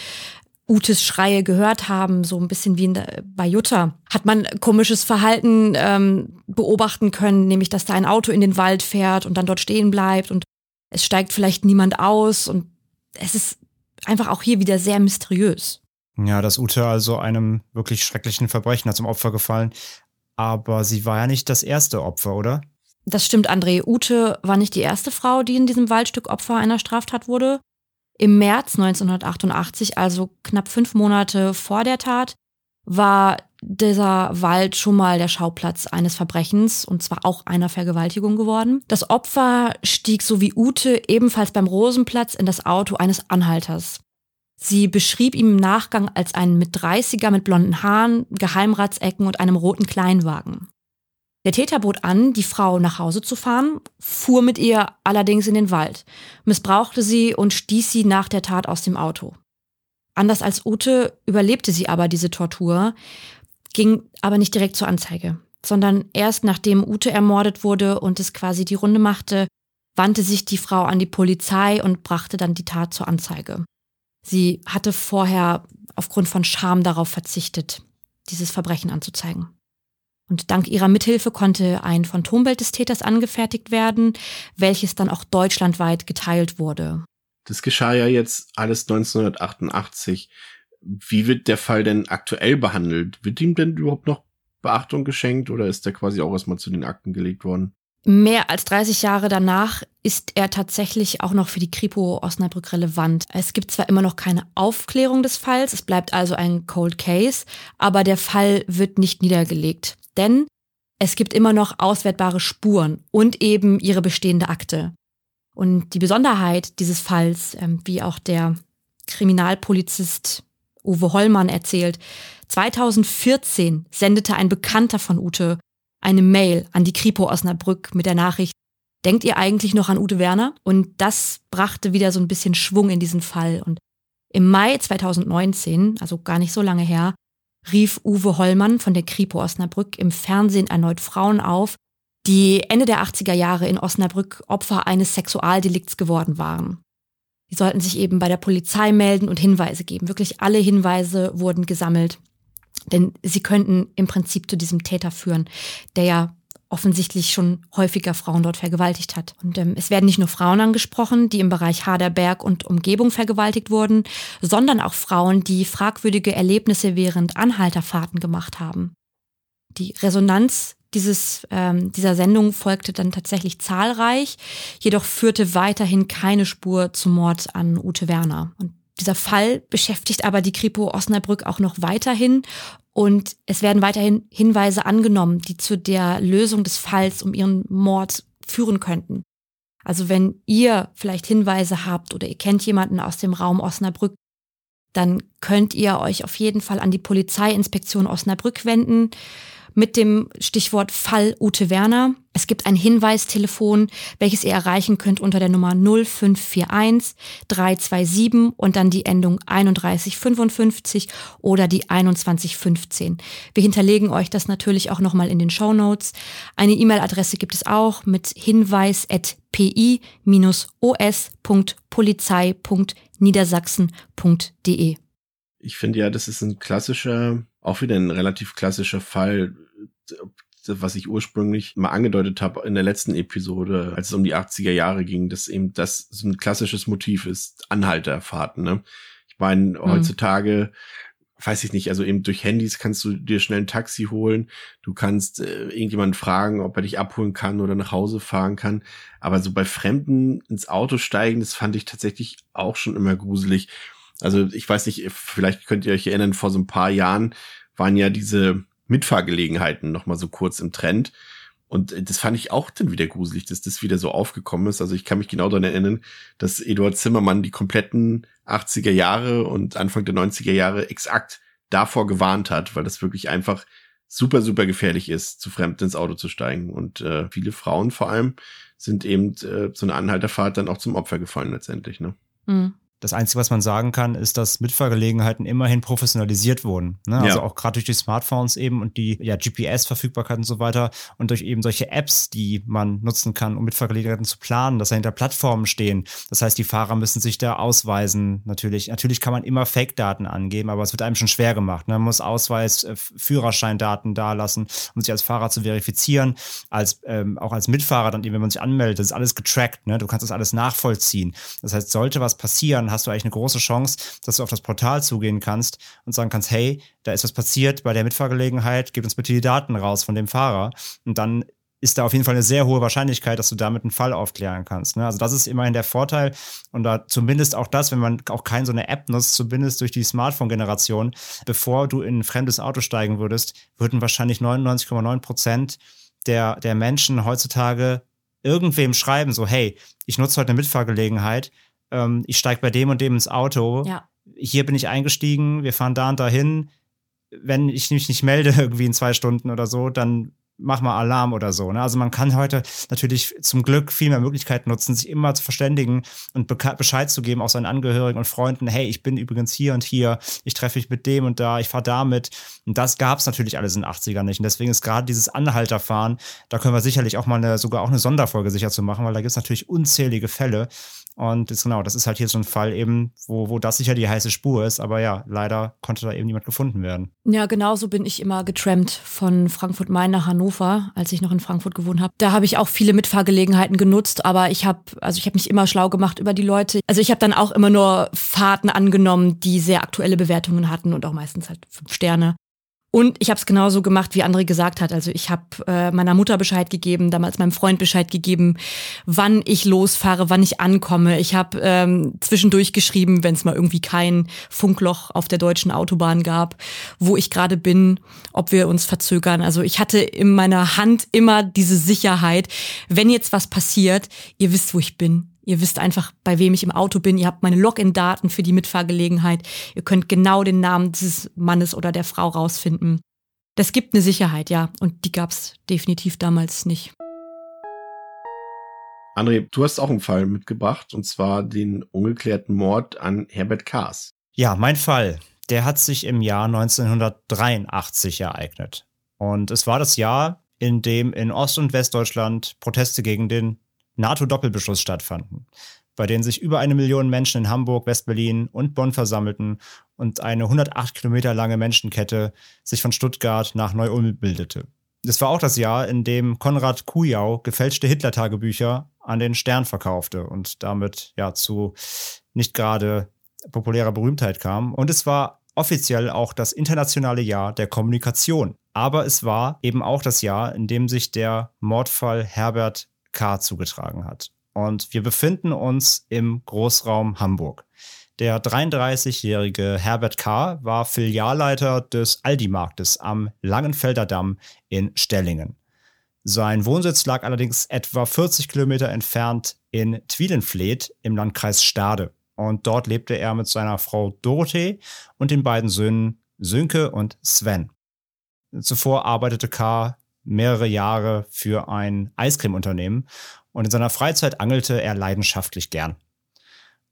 Utes Schreie gehört haben, so ein bisschen wie der, bei Jutta, hat man komisches Verhalten ähm, beobachten können, nämlich dass da ein Auto in den Wald fährt und dann dort stehen bleibt und es steigt vielleicht niemand aus und es ist einfach auch hier wieder sehr mysteriös. Ja, dass Ute also einem wirklich schrecklichen Verbrechen zum Opfer gefallen. Aber sie war ja nicht das erste Opfer, oder? Das stimmt, André. Ute war nicht die erste Frau, die in diesem Waldstück Opfer einer Straftat wurde. Im März 1988, also knapp fünf Monate vor der Tat, war dieser Wald schon mal der Schauplatz eines Verbrechens und zwar auch einer Vergewaltigung geworden. Das Opfer stieg so wie Ute ebenfalls beim Rosenplatz in das Auto eines Anhalters. Sie beschrieb ihn im Nachgang als einen mit 30er mit blonden Haaren, Geheimratsecken und einem roten Kleinwagen. Der Täter bot an, die Frau nach Hause zu fahren, fuhr mit ihr allerdings in den Wald, missbrauchte sie und stieß sie nach der Tat aus dem Auto. Anders als Ute überlebte sie aber diese Tortur, ging aber nicht direkt zur Anzeige, sondern erst nachdem Ute ermordet wurde und es quasi die Runde machte, wandte sich die Frau an die Polizei und brachte dann die Tat zur Anzeige. Sie hatte vorher aufgrund von Scham darauf verzichtet, dieses Verbrechen anzuzeigen. Und dank ihrer Mithilfe konnte ein Phantombild des Täters angefertigt werden, welches dann auch deutschlandweit geteilt wurde. Das geschah ja jetzt alles 1988. Wie wird der Fall denn aktuell behandelt? Wird ihm denn überhaupt noch Beachtung geschenkt oder ist der quasi auch erstmal zu den Akten gelegt worden? Mehr als 30 Jahre danach ist er tatsächlich auch noch für die Kripo Osnabrück relevant. Es gibt zwar immer noch keine Aufklärung des Falls, es bleibt also ein Cold Case, aber der Fall wird nicht niedergelegt. Denn es gibt immer noch auswertbare Spuren und eben ihre bestehende Akte. Und die Besonderheit dieses Falls, ähm, wie auch der Kriminalpolizist Uwe Hollmann erzählt, 2014 sendete ein Bekannter von Ute eine Mail an die Kripo Osnabrück mit der Nachricht, denkt ihr eigentlich noch an Ute Werner? Und das brachte wieder so ein bisschen Schwung in diesen Fall. Und im Mai 2019, also gar nicht so lange her, rief Uwe Hollmann von der Kripo Osnabrück im Fernsehen erneut Frauen auf, die Ende der 80er Jahre in Osnabrück Opfer eines Sexualdelikts geworden waren. Sie sollten sich eben bei der Polizei melden und Hinweise geben. Wirklich alle Hinweise wurden gesammelt. Denn sie könnten im Prinzip zu diesem Täter führen, der ja offensichtlich schon häufiger Frauen dort vergewaltigt hat. Und ähm, es werden nicht nur Frauen angesprochen, die im Bereich Haderberg und Umgebung vergewaltigt wurden, sondern auch Frauen, die fragwürdige Erlebnisse während Anhalterfahrten gemacht haben. Die Resonanz dieses, ähm, dieser Sendung folgte dann tatsächlich zahlreich, jedoch führte weiterhin keine Spur zum Mord an Ute Werner. Und dieser Fall beschäftigt aber die Kripo Osnabrück auch noch weiterhin und es werden weiterhin Hinweise angenommen, die zu der Lösung des Falls um ihren Mord führen könnten. Also wenn ihr vielleicht Hinweise habt oder ihr kennt jemanden aus dem Raum Osnabrück, dann könnt ihr euch auf jeden Fall an die Polizeiinspektion Osnabrück wenden mit dem Stichwort Fall Ute Werner. Es gibt ein Hinweistelefon, welches ihr erreichen könnt unter der Nummer 0541 327 und dann die Endung 3155 oder die 2115. Wir hinterlegen euch das natürlich auch nochmal in den Show Notes. Eine E-Mail-Adresse gibt es auch mit hinweis.pi-os.polizei.niedersachsen.de. Ich finde ja, das ist ein klassischer, auch wieder ein relativ klassischer Fall, was ich ursprünglich mal angedeutet habe in der letzten Episode, als es um die 80er Jahre ging, dass eben das so ein klassisches Motiv ist, Anhalterfahrten. Ne? Ich meine, mhm. heutzutage weiß ich nicht, also eben durch Handys kannst du dir schnell ein Taxi holen, du kannst äh, irgendjemanden fragen, ob er dich abholen kann oder nach Hause fahren kann, aber so bei Fremden ins Auto steigen, das fand ich tatsächlich auch schon immer gruselig. Also ich weiß nicht, vielleicht könnt ihr euch erinnern, vor so ein paar Jahren waren ja diese Mitfahrgelegenheiten noch mal so kurz im Trend. Und das fand ich auch dann wieder gruselig, dass das wieder so aufgekommen ist. Also ich kann mich genau daran erinnern, dass Eduard Zimmermann die kompletten 80er Jahre und Anfang der 90er Jahre exakt davor gewarnt hat, weil das wirklich einfach super, super gefährlich ist, zu Fremden ins Auto zu steigen. Und äh, viele Frauen vor allem sind eben äh, so eine Anhalterfahrt dann auch zum Opfer gefallen letztendlich. Ne? Mhm. Das Einzige, was man sagen kann, ist, dass Mitfahrgelegenheiten immerhin professionalisiert wurden. Ne? Also ja. auch gerade durch die Smartphones eben und die ja, GPS-Verfügbarkeit und so weiter und durch eben solche Apps, die man nutzen kann, um Mitfahrgelegenheiten zu planen, dass dahinter Plattformen stehen. Das heißt, die Fahrer müssen sich da ausweisen. Natürlich, natürlich kann man immer Fake-Daten angeben, aber es wird einem schon schwer gemacht. Ne? Man muss Ausweis, äh, Führerscheindaten dalassen, um sich als Fahrer zu verifizieren, als ähm, auch als Mitfahrer dann eben, wenn man sich anmeldet, das ist alles getrackt. Ne? Du kannst das alles nachvollziehen. Das heißt, sollte was passieren, hast du eigentlich eine große Chance, dass du auf das Portal zugehen kannst und sagen kannst, hey, da ist was passiert bei der Mitfahrgelegenheit, gib uns bitte die Daten raus von dem Fahrer. Und dann ist da auf jeden Fall eine sehr hohe Wahrscheinlichkeit, dass du damit einen Fall aufklären kannst. Ne? Also das ist immerhin der Vorteil. Und da zumindest auch das, wenn man auch keine so eine App nutzt, zumindest durch die Smartphone-Generation, bevor du in ein fremdes Auto steigen würdest, würden wahrscheinlich 99,9 Prozent der, der Menschen heutzutage irgendwem schreiben, so, hey, ich nutze heute eine Mitfahrgelegenheit, ähm, ich steige bei dem und dem ins Auto. Ja. Hier bin ich eingestiegen, wir fahren da und dahin. Wenn ich mich nicht melde, [laughs] irgendwie in zwei Stunden oder so, dann mach mal Alarm oder so. Ne? Also man kann heute natürlich zum Glück viel mehr Möglichkeiten nutzen, sich immer zu verständigen und Bescheid zu geben, auch seinen Angehörigen und Freunden, hey, ich bin übrigens hier und hier, ich treffe mich mit dem und da, ich fahre damit. Und das gab es natürlich alles in den 80ern nicht. Und deswegen ist gerade dieses Anhalterfahren, da können wir sicherlich auch mal eine, sogar auch eine Sonderfolge sicher zu machen, weil da gibt es natürlich unzählige Fälle, und das, genau, das ist halt hier so ein Fall eben, wo, wo das sicher die heiße Spur ist. Aber ja, leider konnte da eben niemand gefunden werden. Ja, genauso bin ich immer getrampt von Frankfurt-Main nach Hannover, als ich noch in Frankfurt gewohnt habe. Da habe ich auch viele Mitfahrgelegenheiten genutzt, aber ich habe, also ich habe mich immer schlau gemacht über die Leute. Also ich habe dann auch immer nur Fahrten angenommen, die sehr aktuelle Bewertungen hatten und auch meistens halt fünf Sterne. Und ich habe es genauso gemacht, wie André gesagt hat. Also ich habe äh, meiner Mutter Bescheid gegeben, damals meinem Freund Bescheid gegeben, wann ich losfahre, wann ich ankomme. Ich habe ähm, zwischendurch geschrieben, wenn es mal irgendwie kein Funkloch auf der deutschen Autobahn gab, wo ich gerade bin, ob wir uns verzögern. Also ich hatte in meiner Hand immer diese Sicherheit, wenn jetzt was passiert, ihr wisst, wo ich bin. Ihr wisst einfach, bei wem ich im Auto bin. Ihr habt meine Login-Daten für die Mitfahrgelegenheit. Ihr könnt genau den Namen dieses Mannes oder der Frau rausfinden. Das gibt eine Sicherheit, ja. Und die gab's definitiv damals nicht. André, du hast auch einen Fall mitgebracht, und zwar den ungeklärten Mord an Herbert Kaas. Ja, mein Fall. Der hat sich im Jahr 1983 ereignet. Und es war das Jahr, in dem in Ost- und Westdeutschland Proteste gegen den NATO-Doppelbeschluss stattfanden, bei denen sich über eine Million Menschen in Hamburg, Westberlin und Bonn versammelten und eine 108 Kilometer lange Menschenkette sich von Stuttgart nach Neu-Ulm bildete. Es war auch das Jahr, in dem Konrad Kujau gefälschte Hitler-Tagebücher an den Stern verkaufte und damit ja zu nicht gerade populärer Berühmtheit kam. Und es war offiziell auch das internationale Jahr der Kommunikation. Aber es war eben auch das Jahr, in dem sich der Mordfall Herbert K. zugetragen hat. Und wir befinden uns im Großraum Hamburg. Der 33-jährige Herbert K. war Filialleiter des Aldi-Marktes am Langenfelder Damm in Stellingen. Sein Wohnsitz lag allerdings etwa 40 Kilometer entfernt in Twielenfleet im Landkreis Stade. Und dort lebte er mit seiner Frau Dorothee und den beiden Söhnen Sönke und Sven. Zuvor arbeitete K mehrere Jahre für ein Eiscremeunternehmen und in seiner Freizeit angelte er leidenschaftlich gern.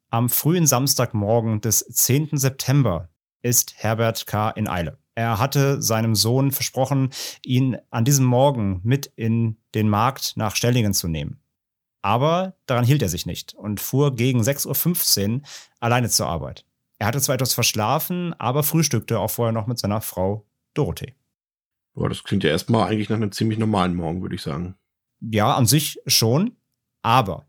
Am frühen Samstagmorgen des 10. September ist Herbert K. in Eile. Er hatte seinem Sohn versprochen, ihn an diesem Morgen mit in den Markt nach Stellingen zu nehmen. Aber daran hielt er sich nicht und fuhr gegen 6.15 Uhr alleine zur Arbeit. Er hatte zwar etwas verschlafen, aber frühstückte auch vorher noch mit seiner Frau Dorothee. Boah, das klingt ja erstmal eigentlich nach einem ziemlich normalen Morgen, würde ich sagen. Ja, an sich schon. Aber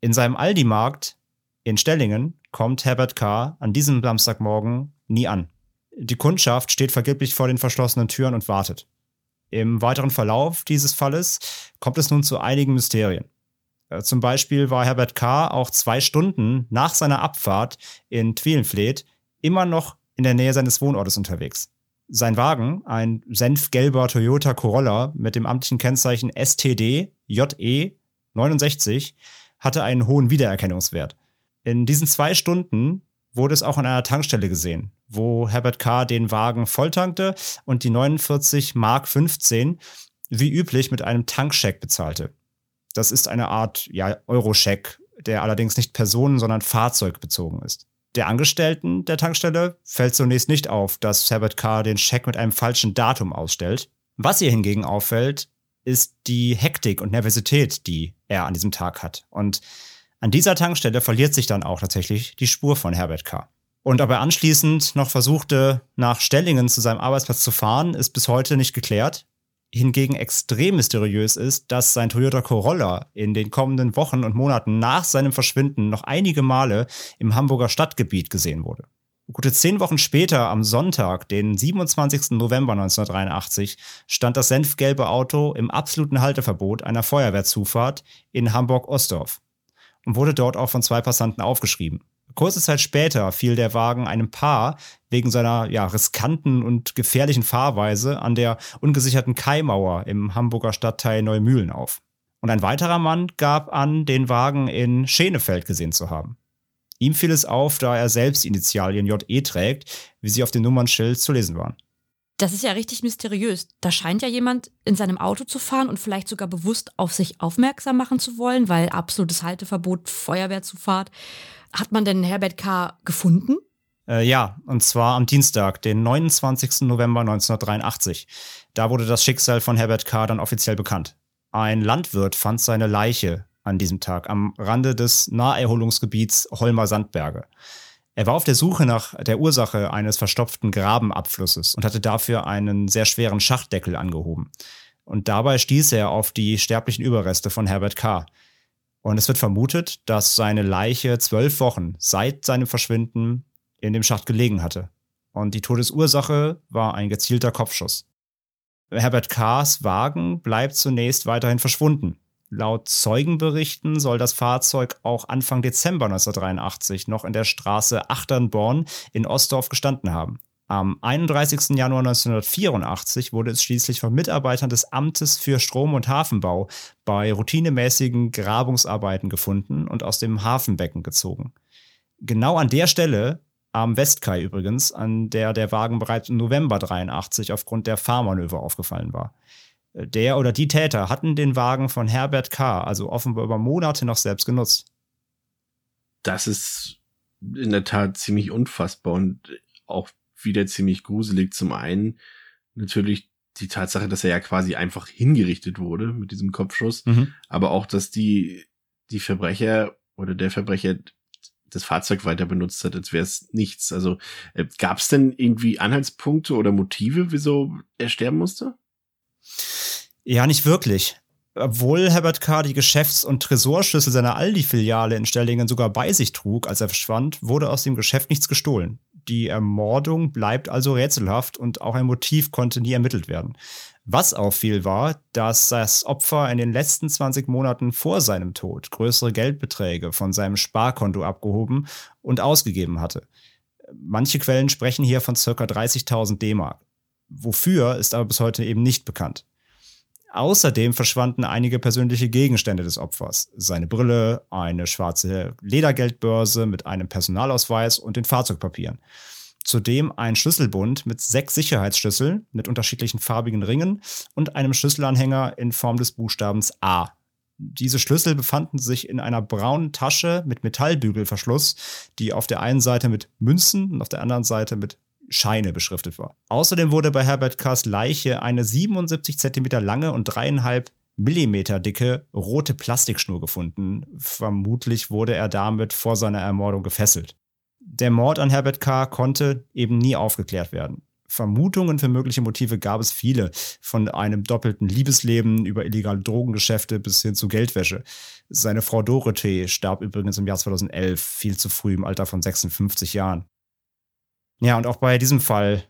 in seinem Aldi-Markt in Stellingen kommt Herbert K. an diesem Samstagmorgen nie an. Die Kundschaft steht vergeblich vor den verschlossenen Türen und wartet. Im weiteren Verlauf dieses Falles kommt es nun zu einigen Mysterien. Äh, zum Beispiel war Herbert K. auch zwei Stunden nach seiner Abfahrt in Twielenfleet immer noch in der Nähe seines Wohnortes unterwegs. Sein Wagen, ein senfgelber Toyota Corolla mit dem amtlichen Kennzeichen STD JE 69, hatte einen hohen Wiedererkennungswert. In diesen zwei Stunden wurde es auch an einer Tankstelle gesehen, wo Herbert K. den Wagen volltankte und die 49 Mark 15 wie üblich mit einem Tankscheck bezahlte. Das ist eine Art ja, Euro-Scheck, der allerdings nicht personen-, sondern fahrzeugbezogen ist. Der Angestellten der Tankstelle fällt zunächst nicht auf, dass Herbert K. den Scheck mit einem falschen Datum ausstellt. Was ihr hingegen auffällt, ist die Hektik und Nervosität, die er an diesem Tag hat. Und an dieser Tankstelle verliert sich dann auch tatsächlich die Spur von Herbert K. Und ob er anschließend noch versuchte, nach Stellingen zu seinem Arbeitsplatz zu fahren, ist bis heute nicht geklärt hingegen extrem mysteriös ist, dass sein Toyota Corolla in den kommenden Wochen und Monaten nach seinem Verschwinden noch einige Male im Hamburger Stadtgebiet gesehen wurde. Gute zehn Wochen später, am Sonntag, den 27. November 1983, stand das senfgelbe Auto im absoluten Halteverbot einer Feuerwehrzufahrt in Hamburg-Ostdorf und wurde dort auch von zwei Passanten aufgeschrieben. Kurze Zeit später fiel der Wagen einem Paar wegen seiner ja, riskanten und gefährlichen Fahrweise an der ungesicherten Kaimauer im Hamburger Stadtteil Neumühlen auf. Und ein weiterer Mann gab an, den Wagen in Schenefeld gesehen zu haben. Ihm fiel es auf, da er selbst Initialien JE trägt, wie sie auf dem Nummernschild zu lesen waren. Das ist ja richtig mysteriös. Da scheint ja jemand in seinem Auto zu fahren und vielleicht sogar bewusst auf sich aufmerksam machen zu wollen, weil absolutes Halteverbot, Feuerwehrzufahrt. Hat man denn Herbert K. gefunden? Äh, ja, und zwar am Dienstag, den 29. November 1983. Da wurde das Schicksal von Herbert K. dann offiziell bekannt. Ein Landwirt fand seine Leiche an diesem Tag am Rande des Naherholungsgebiets Holmer Sandberge. Er war auf der Suche nach der Ursache eines verstopften Grabenabflusses und hatte dafür einen sehr schweren Schachtdeckel angehoben. Und dabei stieß er auf die sterblichen Überreste von Herbert K. Und es wird vermutet, dass seine Leiche zwölf Wochen seit seinem Verschwinden in dem Schacht gelegen hatte. Und die Todesursache war ein gezielter Kopfschuss. Herbert K.'s Wagen bleibt zunächst weiterhin verschwunden. Laut Zeugenberichten soll das Fahrzeug auch Anfang Dezember 1983 noch in der Straße Achternborn in Ostdorf gestanden haben. Am 31. Januar 1984 wurde es schließlich von Mitarbeitern des Amtes für Strom- und Hafenbau bei routinemäßigen Grabungsarbeiten gefunden und aus dem Hafenbecken gezogen. Genau an der Stelle, am Westkai übrigens, an der der Wagen bereits im November 83 aufgrund der Fahrmanöver aufgefallen war. Der oder die Täter hatten den Wagen von Herbert K., also offenbar über Monate noch selbst genutzt. Das ist in der Tat ziemlich unfassbar und auch wieder ziemlich gruselig. Zum einen natürlich die Tatsache, dass er ja quasi einfach hingerichtet wurde mit diesem Kopfschuss, mhm. aber auch, dass die, die Verbrecher oder der Verbrecher das Fahrzeug weiter benutzt hat, als wäre es nichts. Also äh, gab es denn irgendwie Anhaltspunkte oder Motive, wieso er sterben musste? Ja, nicht wirklich. Obwohl Herbert K. die Geschäfts- und Tresorschlüssel seiner Aldi-Filiale in Stellingen sogar bei sich trug, als er verschwand, wurde aus dem Geschäft nichts gestohlen. Die Ermordung bleibt also rätselhaft und auch ein Motiv konnte nie ermittelt werden. Was auffiel war, dass das Opfer in den letzten 20 Monaten vor seinem Tod größere Geldbeträge von seinem Sparkonto abgehoben und ausgegeben hatte. Manche Quellen sprechen hier von ca. 30.000 D-Mark. Wofür ist aber bis heute eben nicht bekannt. Außerdem verschwanden einige persönliche Gegenstände des Opfers. Seine Brille, eine schwarze Ledergeldbörse mit einem Personalausweis und den Fahrzeugpapieren. Zudem ein Schlüsselbund mit sechs Sicherheitsschlüsseln mit unterschiedlichen farbigen Ringen und einem Schlüsselanhänger in Form des Buchstabens A. Diese Schlüssel befanden sich in einer braunen Tasche mit Metallbügelverschluss, die auf der einen Seite mit Münzen und auf der anderen Seite mit Scheine beschriftet war. Außerdem wurde bei Herbert Kars Leiche eine 77 Zentimeter lange und dreieinhalb Millimeter dicke rote Plastikschnur gefunden. Vermutlich wurde er damit vor seiner Ermordung gefesselt. Der Mord an Herbert K. konnte eben nie aufgeklärt werden. Vermutungen für mögliche Motive gab es viele, von einem doppelten Liebesleben über illegale Drogengeschäfte bis hin zu Geldwäsche. Seine Frau Dorothee starb übrigens im Jahr 2011, viel zu früh im Alter von 56 Jahren. Ja, und auch bei diesem Fall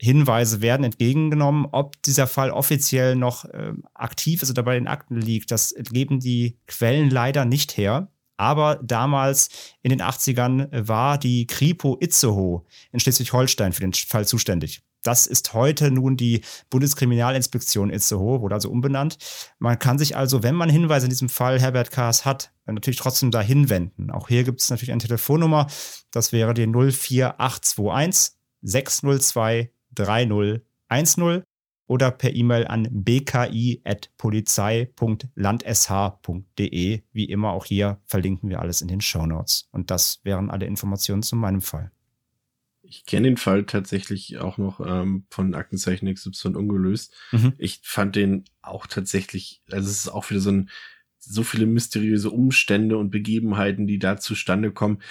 Hinweise werden entgegengenommen. Ob dieser Fall offiziell noch äh, aktiv ist oder bei den Akten liegt, das geben die Quellen leider nicht her. Aber damals in den 80ern war die Kripo Itzehoe in Schleswig-Holstein für den Fall zuständig. Das ist heute nun die Bundeskriminalinspektion Itzehoe, wurde also umbenannt. Man kann sich also, wenn man Hinweise in diesem Fall Herbert Kaas hat, natürlich trotzdem dahin wenden. Auch hier gibt es natürlich eine Telefonnummer. Das wäre die 04821 602 3010 oder per E-Mail an bki.polizei.landsh.de. Wie immer auch hier verlinken wir alles in den Show Notes. Und das wären alle Informationen zu meinem Fall. Ich kenne den Fall tatsächlich auch noch ähm, von Aktenzeichen XY ungelöst. Mhm. Ich fand den auch tatsächlich, also es ist auch wieder so ein, so viele mysteriöse Umstände und Begebenheiten, die da zustande kommen.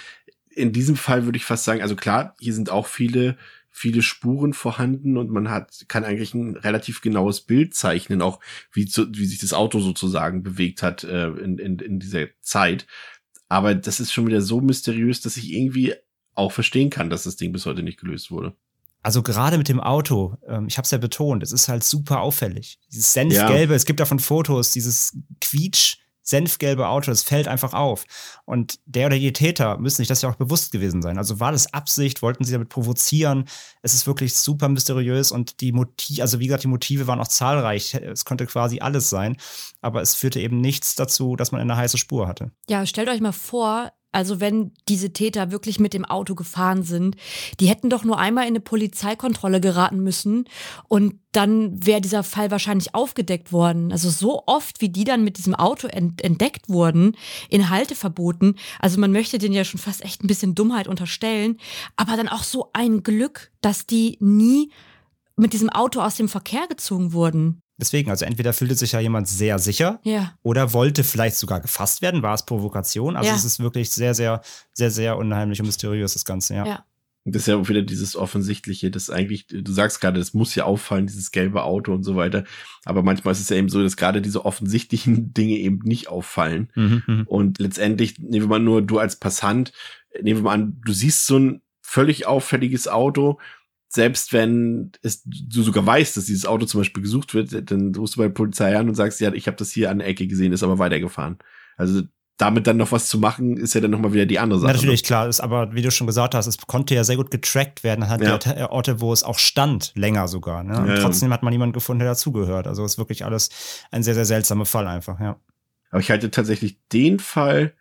In diesem Fall würde ich fast sagen, also klar, hier sind auch viele, viele Spuren vorhanden und man hat, kann eigentlich ein relativ genaues Bild zeichnen, auch wie, zu, wie sich das Auto sozusagen bewegt hat äh, in, in, in dieser Zeit. Aber das ist schon wieder so mysteriös, dass ich irgendwie auch verstehen kann, dass das Ding bis heute nicht gelöst wurde. Also gerade mit dem Auto, ähm, ich habe es ja betont, es ist halt super auffällig. Dieses Senfgelbe, ja. es gibt davon Fotos, dieses Quietsch, senfgelbe Auto, das fällt einfach auf. Und der oder die Täter müssen sich das ja auch bewusst gewesen sein. Also war das Absicht, wollten sie damit provozieren? Es ist wirklich super mysteriös und die Motive, also wie gesagt, die Motive waren auch zahlreich. Es konnte quasi alles sein, aber es führte eben nichts dazu, dass man eine heiße Spur hatte. Ja, stellt euch mal vor, also wenn diese Täter wirklich mit dem Auto gefahren sind, die hätten doch nur einmal in eine Polizeikontrolle geraten müssen und dann wäre dieser Fall wahrscheinlich aufgedeckt worden. Also so oft, wie die dann mit diesem Auto entdeckt wurden, in Halteverboten. Also man möchte denen ja schon fast echt ein bisschen Dummheit unterstellen, aber dann auch so ein Glück, dass die nie mit diesem Auto aus dem Verkehr gezogen wurden. Deswegen, also entweder fühlte sich ja jemand sehr sicher ja. oder wollte vielleicht sogar gefasst werden, war es Provokation. Also ja. es ist wirklich sehr, sehr, sehr, sehr unheimlich und mysteriös, das Ganze, ja. ja. Das ist ja auch wieder dieses Offensichtliche, das eigentlich, du sagst gerade, es muss ja auffallen, dieses gelbe Auto und so weiter. Aber manchmal ist es ja eben so, dass gerade diese offensichtlichen [laughs] Dinge eben nicht auffallen. Mhm, mhm. und letztendlich, nehmen wir mal nur du als Passant, nehmen wir mal an, du siehst so ein völlig auffälliges Auto selbst wenn es, du sogar weißt, dass dieses Auto zum Beispiel gesucht wird, dann rufst du bei der Polizei an und sagst, ja, ich habe das hier an der Ecke gesehen, ist aber weitergefahren. Also damit dann noch was zu machen, ist ja dann nochmal wieder die andere Sache. Natürlich, ne? klar, ist aber, wie du schon gesagt hast, es konnte ja sehr gut getrackt werden hat ja. der Orte, wo es auch stand, länger sogar. Ne? Und ja, trotzdem hat man niemanden gefunden, der dazugehört. Also ist wirklich alles ein sehr, sehr seltsamer Fall einfach, ja. Aber ich halte tatsächlich den Fall,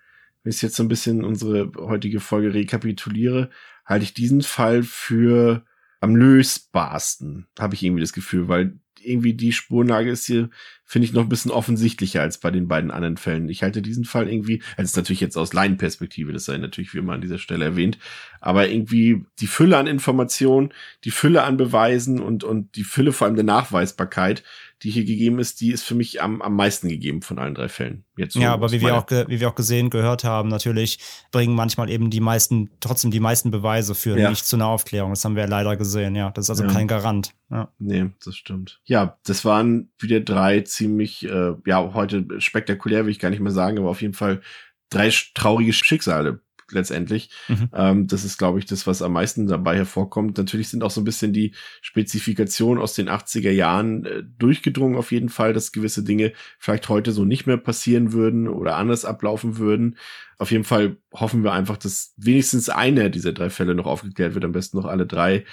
wenn ich jetzt so ein bisschen unsere heutige Folge rekapituliere, halte ich diesen Fall für am lösbarsten, habe ich irgendwie das Gefühl, weil irgendwie die Spurnlage ist hier, finde ich, noch ein bisschen offensichtlicher als bei den beiden anderen Fällen. Ich halte diesen Fall irgendwie, also natürlich jetzt aus Laienperspektive, das sei natürlich wie immer an dieser Stelle erwähnt, aber irgendwie die Fülle an Informationen, die Fülle an Beweisen und, und die Fülle vor allem der Nachweisbarkeit, die hier gegeben ist, die ist für mich am, am meisten gegeben von allen drei Fällen. Jetzt so ja, aber wie wir, auch wie wir auch gesehen, gehört haben, natürlich bringen manchmal eben die meisten, trotzdem die meisten Beweise für ja. nicht zu einer Aufklärung. Das haben wir ja leider gesehen, ja. Das ist also ja. kein Garant. Ja. Nee, das stimmt. Ja, das waren wieder drei ziemlich, äh, ja, heute spektakulär, will ich gar nicht mehr sagen, aber auf jeden Fall drei traurige Schicksale letztendlich. Mhm. Ähm, das ist, glaube ich, das, was am meisten dabei hervorkommt. Natürlich sind auch so ein bisschen die Spezifikationen aus den 80er Jahren äh, durchgedrungen auf jeden Fall, dass gewisse Dinge vielleicht heute so nicht mehr passieren würden oder anders ablaufen würden. Auf jeden Fall hoffen wir einfach, dass wenigstens einer dieser drei Fälle noch aufgeklärt wird, am besten noch alle drei.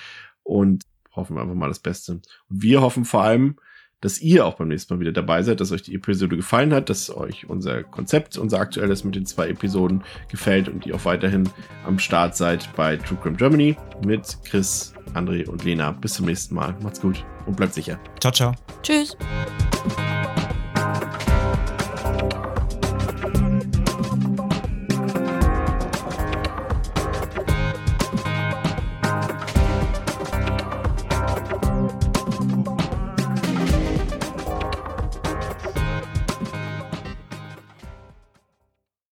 Und hoffen wir einfach mal das Beste. Und wir hoffen vor allem, dass ihr auch beim nächsten Mal wieder dabei seid, dass euch die Episode gefallen hat, dass euch unser Konzept, unser aktuelles mit den zwei Episoden gefällt und ihr auch weiterhin am Start seid bei True Crime Germany mit Chris, André und Lena. Bis zum nächsten Mal. Macht's gut und bleibt sicher. Ciao, ciao. Tschüss.